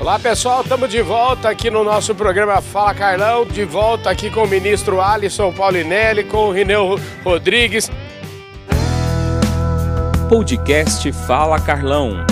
Olá pessoal, estamos de volta aqui no nosso programa Fala Carlão, de volta aqui com o ministro Alisson Paulinelli, com o Rineu Rodrigues. Podcast Fala Carlão.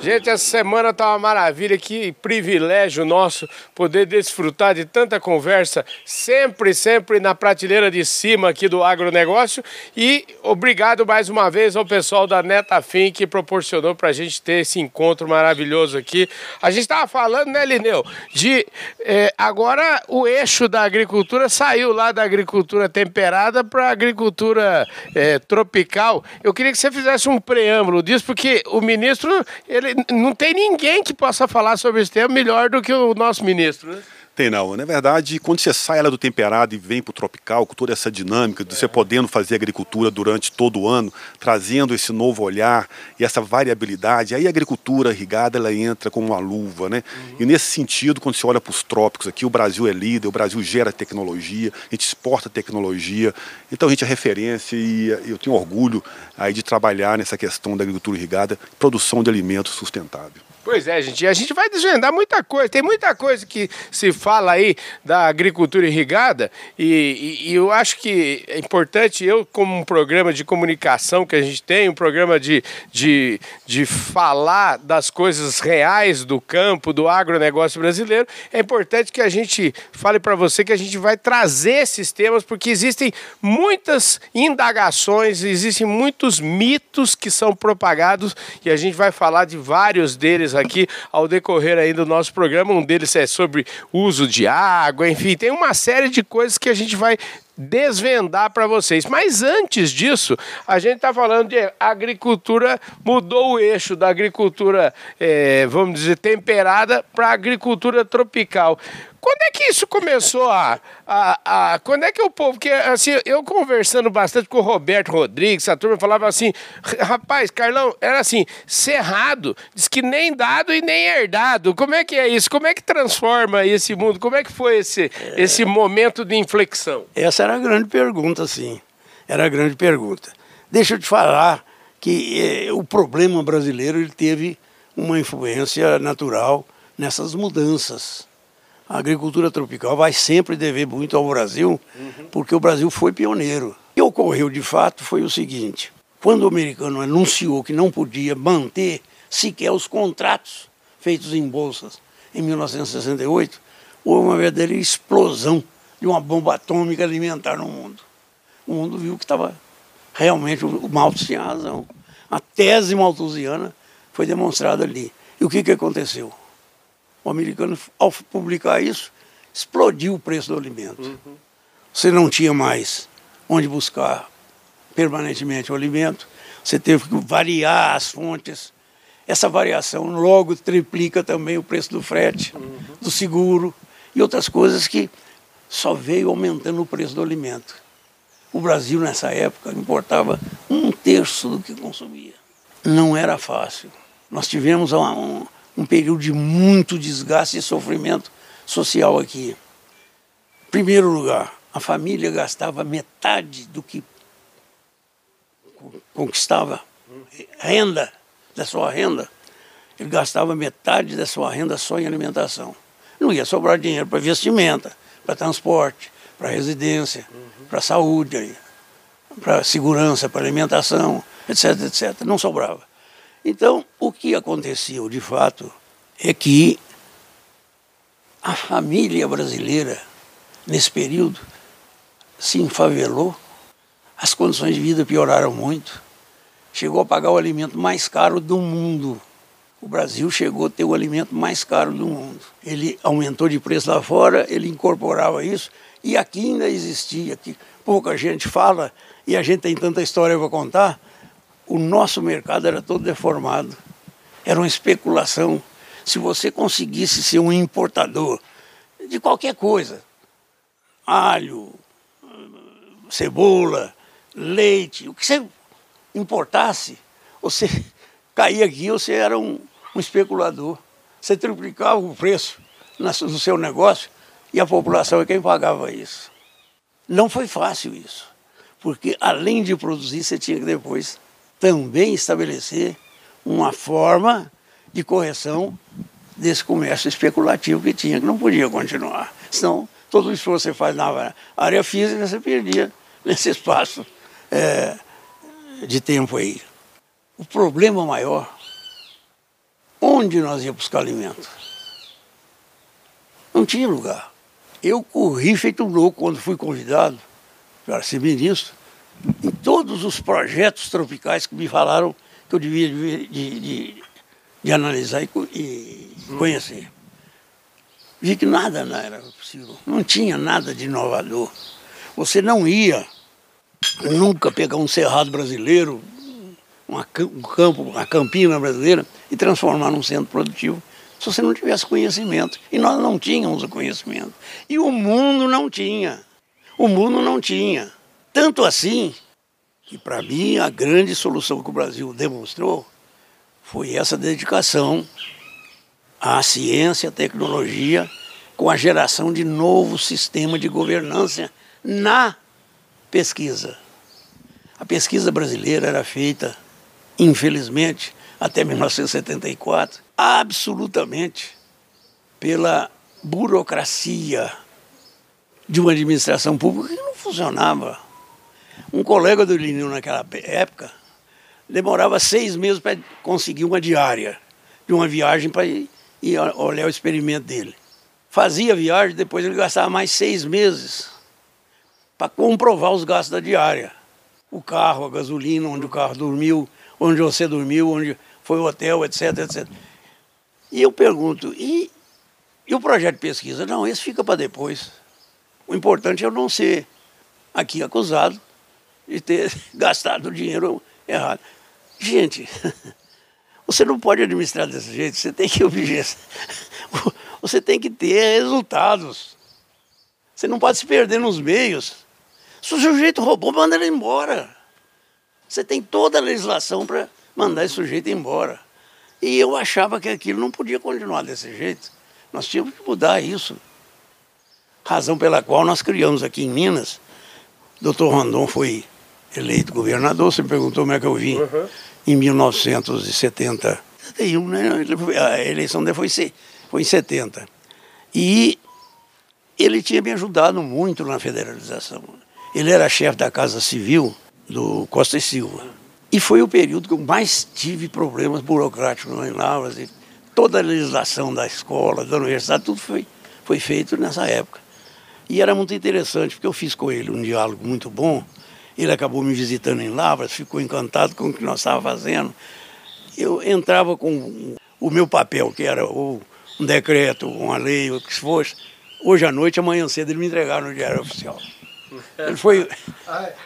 Gente, essa semana tá uma maravilha, que privilégio nosso poder desfrutar de tanta conversa, sempre, sempre na prateleira de cima aqui do agronegócio. E obrigado mais uma vez ao pessoal da Netafim que proporcionou para a gente ter esse encontro maravilhoso aqui. A gente estava falando, né, Lineu, de é, agora o eixo da agricultura saiu lá da agricultura temperada para agricultura é, tropical. Eu queria que você fizesse um preâmbulo disso, porque o ministro ele não tem ninguém que possa falar sobre esse tema melhor do que o nosso ministro, né? Tem não. Na verdade, quando você sai lá do temperado e vem para o tropical, com toda essa dinâmica de você podendo fazer agricultura durante todo o ano, trazendo esse novo olhar e essa variabilidade, aí a agricultura irrigada ela entra como uma luva, né? Uhum. E nesse sentido, quando você olha para os trópicos aqui, o Brasil é líder, o Brasil gera tecnologia, a gente exporta tecnologia, então a gente é referência e eu tenho orgulho aí de trabalhar nessa questão da agricultura irrigada, produção de alimentos sustentável. Pois é, gente. A gente vai desvendar muita coisa. Tem muita coisa que se fala aí da agricultura irrigada e, e, e, eu acho que é importante, eu, como um programa de comunicação que a gente tem, um programa de, de, de falar das coisas reais do campo, do agronegócio brasileiro, é importante que a gente fale para você que a gente vai trazer esses temas, porque existem muitas indagações, existem muitos mitos que são propagados e a gente vai falar de vários deles aqui ao decorrer aí do nosso programa. Um deles é sobre uso de água, enfim, tem uma série de coisas que a gente vai desvendar para vocês. Mas antes disso, a gente está falando de agricultura, mudou o eixo da agricultura, é, vamos dizer, temperada para agricultura tropical. Quando é que isso começou a, a, a, Quando é que o povo. Porque, assim, eu conversando bastante com o Roberto Rodrigues, a turma falava assim: rapaz, Carlão, era assim, cerrado, diz que nem dado e nem herdado. Como é que é isso? Como é que transforma esse mundo? Como é que foi esse, é... esse momento de inflexão? Essa era a grande pergunta, sim. Era a grande pergunta. Deixa eu te falar que eh, o problema brasileiro ele teve uma influência natural nessas mudanças a agricultura tropical vai sempre dever muito ao Brasil, porque o Brasil foi pioneiro. O que ocorreu de fato foi o seguinte: quando o americano anunciou que não podia manter sequer os contratos feitos em bolsas em 1968, houve uma verdadeira explosão de uma bomba atômica alimentar no mundo. O mundo viu que estava realmente o Malthus tinha razão. A tese malthusiana foi demonstrada ali. E o que, que aconteceu? O americano, ao publicar isso, explodiu o preço do alimento. Uhum. Você não tinha mais onde buscar permanentemente o alimento, você teve que variar as fontes. Essa variação logo triplica também o preço do frete, uhum. do seguro e outras coisas que só veio aumentando o preço do alimento. O Brasil, nessa época, importava um terço do que consumia. Não era fácil. Nós tivemos uma, um período de muito desgaste e sofrimento social aqui. Em primeiro lugar, a família gastava metade do que conquistava renda, da sua renda. Ele gastava metade da sua renda só em alimentação. Não ia sobrar dinheiro para vestimenta, para transporte, para residência, uhum. para saúde, para segurança, para alimentação, etc, etc. Não sobrava. Então, o que aconteceu de fato é que a família brasileira, nesse período, se enfavelou, as condições de vida pioraram muito, chegou a pagar o alimento mais caro do mundo. O Brasil chegou a ter o alimento mais caro do mundo. Ele aumentou de preço lá fora, ele incorporava isso, e aqui ainda existia, que pouca gente fala, e a gente tem tanta história para contar, o nosso mercado era todo deformado. Era uma especulação. Se você conseguisse ser um importador de qualquer coisa, alho, cebola, leite, o que você importasse, você caía aqui, você era um, um especulador. Você triplicava o preço no seu negócio e a população é quem pagava isso. Não foi fácil isso, porque além de produzir, você tinha que depois também estabelecer uma forma de correção desse comércio especulativo que tinha, que não podia continuar. Senão, todo isso que você faz na área física, você perdia nesse espaço é, de tempo aí. O problema maior, onde nós íamos buscar alimento? Não tinha lugar. Eu corri feito um louco quando fui convidado para ser ministro, em todos os projetos tropicais que me falaram que eu devia de, de, de, analisar e, e conhecer. Vi que nada não era possível, não tinha nada de inovador. Você não ia nunca pegar um cerrado brasileiro, uma, um campo, uma campina brasileira e transformar num centro produtivo se você não tivesse conhecimento. E nós não tínhamos o conhecimento. E o mundo não tinha. O mundo não tinha. Tanto assim que, para mim, a grande solução que o Brasil demonstrou foi essa dedicação à ciência, à tecnologia, com a geração de novo sistema de governança na pesquisa. A pesquisa brasileira era feita, infelizmente, até 1974, absolutamente pela burocracia de uma administração pública que não funcionava. Um colega do Linil naquela época demorava seis meses para conseguir uma diária de uma viagem para ir, ir olhar o experimento dele. Fazia a viagem, depois ele gastava mais seis meses para comprovar os gastos da diária. O carro, a gasolina, onde o carro dormiu, onde você dormiu, onde foi o hotel, etc, etc. E eu pergunto, e, e o projeto de pesquisa? Não, esse fica para depois. O importante é eu não ser aqui acusado de ter gastado dinheiro errado. Gente, você não pode administrar desse jeito, você tem que você tem que ter resultados. Você não pode se perder nos meios. Se o sujeito roubou, manda ele embora. Você tem toda a legislação para mandar esse sujeito embora. E eu achava que aquilo não podia continuar desse jeito. Nós tínhamos que mudar isso. Razão pela qual nós criamos aqui em Minas. O doutor Rondon foi eleito governador, você me perguntou como é que eu vim. Uhum. Em 1971, né? A eleição dele foi, foi em 70. E ele tinha me ajudado muito na federalização. Ele era chefe da Casa Civil do Costa e Silva. E foi o período que eu mais tive problemas burocráticos em Lavras. E toda a legislação da escola, da universidade, tudo foi, foi feito nessa época. E era muito interessante, porque eu fiz com ele um diálogo muito bom, ele acabou me visitando em Lavras, ficou encantado com o que nós estávamos fazendo. Eu entrava com o meu papel, que era ou um decreto, uma lei, o que fosse. Hoje à noite, amanhã cedo, ele me entregaram no Diário Oficial. Ele foi,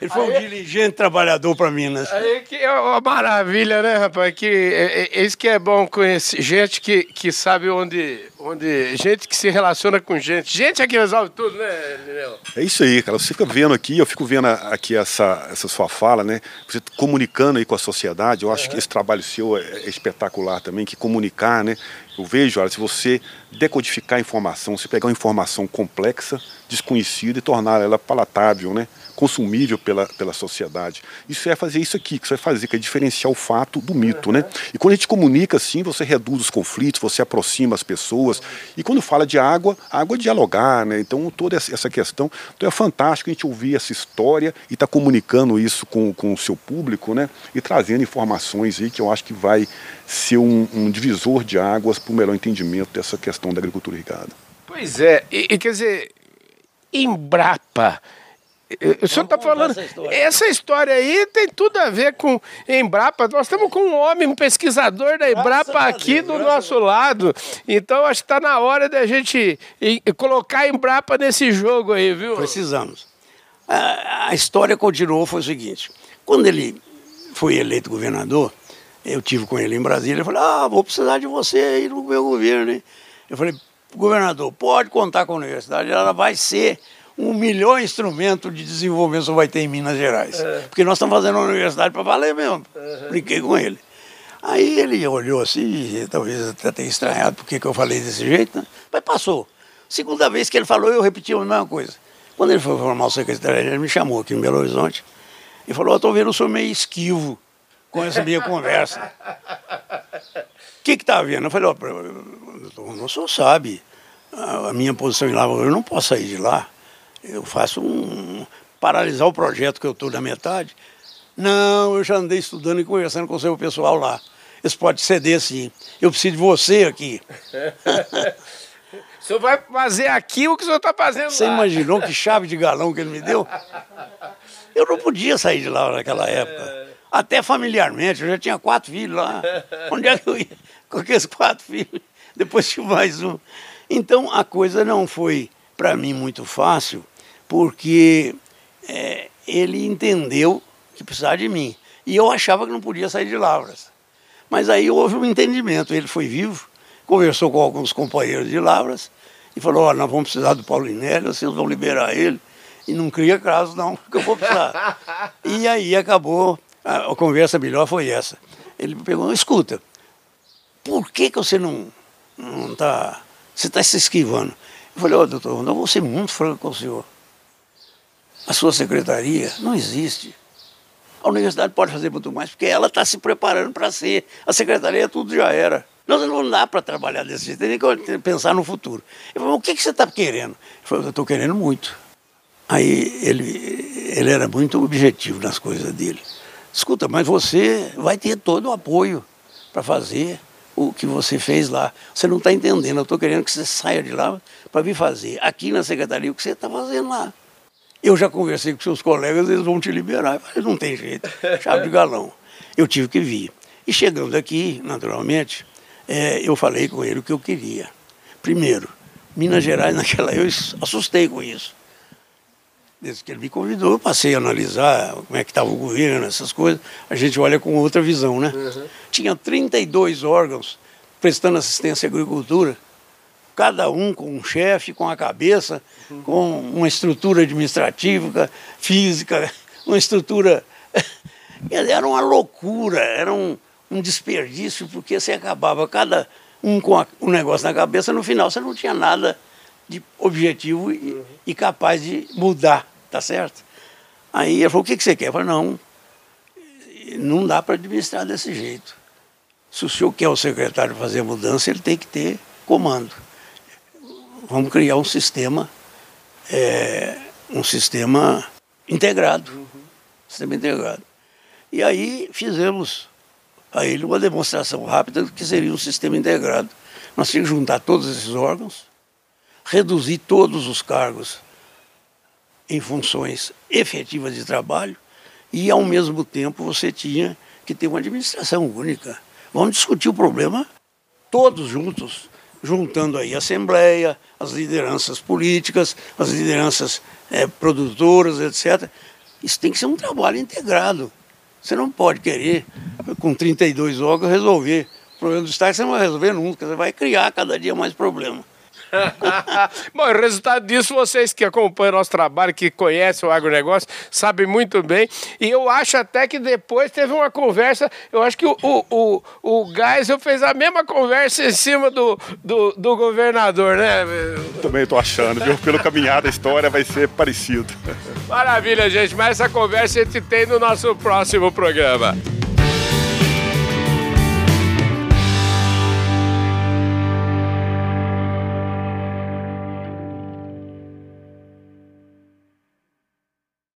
ele foi um diligente trabalhador para Minas. Aí que é uma maravilha, né, rapaz? Que é, é, é, isso que é bom conhecer gente que, que sabe onde, onde. Gente que se relaciona com gente. Gente é que resolve tudo, né, Lineu? É isso aí, cara. Você fica vendo aqui, eu fico vendo aqui essa, essa sua fala, né? Você comunicando aí com a sociedade. Eu acho uhum. que esse trabalho seu é, é espetacular também, que comunicar, né? Eu vejo, olha, se você decodificar a informação, se pegar uma informação complexa, desconhecida e tornar ela palatável, né? Consumível pela, pela sociedade. Isso é fazer isso aqui, que isso vai fazer, que é diferenciar o fato do mito, né? E quando a gente comunica assim, você reduz os conflitos, você aproxima as pessoas. E quando fala de água, a água é dialogar, né? Então toda essa questão, então é fantástico a gente ouvir essa história e estar tá comunicando isso com, com o seu público, né? E trazendo informações aí que eu acho que vai ser um, um divisor de águas para o melhor entendimento dessa questão da agricultura irrigada. Pois é, e, e quer dizer, Embrapa o senhor está falando. Essa história. essa história. aí tem tudo a ver com Embrapa. Nós estamos com um homem, um pesquisador da Embrapa Graças aqui Deus, do nosso lado. Então acho que está na hora da gente colocar Embrapa nesse jogo aí, viu? Precisamos. A, a história continuou, foi o seguinte: quando ele foi eleito governador, eu tive com ele em Brasília, ele falou: Ah, vou precisar de você aí no meu governo. Hein? Eu falei: Governador, pode contar com a universidade, ela vai ser um melhor instrumento de desenvolvimento você vai ter em Minas Gerais. É. Porque nós estamos fazendo uma universidade para valer mesmo. Uhum. Brinquei com ele. Aí ele olhou assim, talvez até tenha estranhado porque que eu falei desse jeito, né? mas passou. Segunda vez que ele falou, eu repeti a mesma coisa. Quando ele foi formar o secretário, ele me chamou aqui em Belo Horizonte e falou: Eu estou vendo o senhor meio esquivo com essa minha conversa. O que está havendo? Eu falei, ó, oh, o senhor sabe, a minha posição em Lavras, eu não posso sair de lá. Eu faço um. paralisar o projeto que eu estou na metade. Não, eu já andei estudando e conversando com o seu pessoal lá. Eles podem ceder sim. Eu preciso de você aqui. o senhor vai fazer aqui o que o senhor está fazendo Você lá. imaginou que chave de galão que ele me deu? Eu não podia sair de lá naquela época. Até familiarmente, eu já tinha quatro filhos lá. Onde é que eu ia com aqueles quatro filhos? Depois tinha mais um. Então a coisa não foi para mim muito fácil, porque é, ele entendeu que precisava de mim. E eu achava que não podia sair de Lavras. Mas aí houve um entendimento. Ele foi vivo, conversou com alguns companheiros de Lavras e falou: nós vamos precisar do Paulo Inélio, vocês vão liberar ele. E não cria caso, não, porque eu vou precisar. e aí acabou, a, a, conversa melhor foi essa. Ele perguntou: Escuta, por que, que você não está. Você está se esquivando? Eu falei: Ó, oh, doutor, eu vou ser muito franco com o senhor. A sua secretaria não existe. A universidade pode fazer muito mais, porque ela está se preparando para ser. A secretaria tudo já era. Nós não dá para trabalhar desse jeito, tem que pensar no futuro. Eu falei, o que, que você está querendo? Ele falou, eu estou querendo muito. Aí ele, ele era muito objetivo nas coisas dele. Escuta, mas você vai ter todo o apoio para fazer o que você fez lá. Você não está entendendo, eu estou querendo que você saia de lá para vir fazer aqui na secretaria o que você está fazendo lá. Eu já conversei com seus colegas, eles vão te liberar. Eu falei, não tem jeito, chave de galão. Eu tive que vir. E chegando aqui, naturalmente, é, eu falei com ele o que eu queria. Primeiro, Minas Gerais, naquela eu assustei com isso. Desde que ele me convidou, eu passei a analisar como é que estava o governo, essas coisas. A gente olha com outra visão, né? Uhum. Tinha 32 órgãos prestando assistência à agricultura cada um com um chefe, com a cabeça, com uma estrutura administrativa, física, uma estrutura. Era uma loucura, era um, um desperdício, porque você acabava cada um com a, um negócio na cabeça, no final você não tinha nada de objetivo e, e capaz de mudar, tá certo? Aí ele falou: o que, que você quer? Eu falei: não, não dá para administrar desse jeito. Se o senhor quer o secretário fazer a mudança, ele tem que ter comando vamos criar um sistema, é, um sistema integrado. Uhum. Sistema integrado. E aí fizemos a ele uma demonstração rápida do que seria um sistema integrado. Nós tínhamos que juntar todos esses órgãos, reduzir todos os cargos em funções efetivas de trabalho e, ao mesmo tempo, você tinha que ter uma administração única. Vamos discutir o problema todos juntos, juntando aí a Assembleia, as lideranças políticas, as lideranças é, produtoras, etc. Isso tem que ser um trabalho integrado. Você não pode querer, com 32 órgãos, resolver o problema do Estado, você não vai resolver nunca, você vai criar cada dia mais problemas. Bom, o resultado disso, vocês que acompanham nosso trabalho, que conhecem o agronegócio, sabem muito bem. E eu acho até que depois teve uma conversa, eu acho que o, o, o, o Geisel fez a mesma conversa em cima do, do, do governador, né? Também estou achando, viu? Pelo caminhar da história vai ser parecido. Maravilha, gente. Mas essa conversa a gente tem no nosso próximo programa.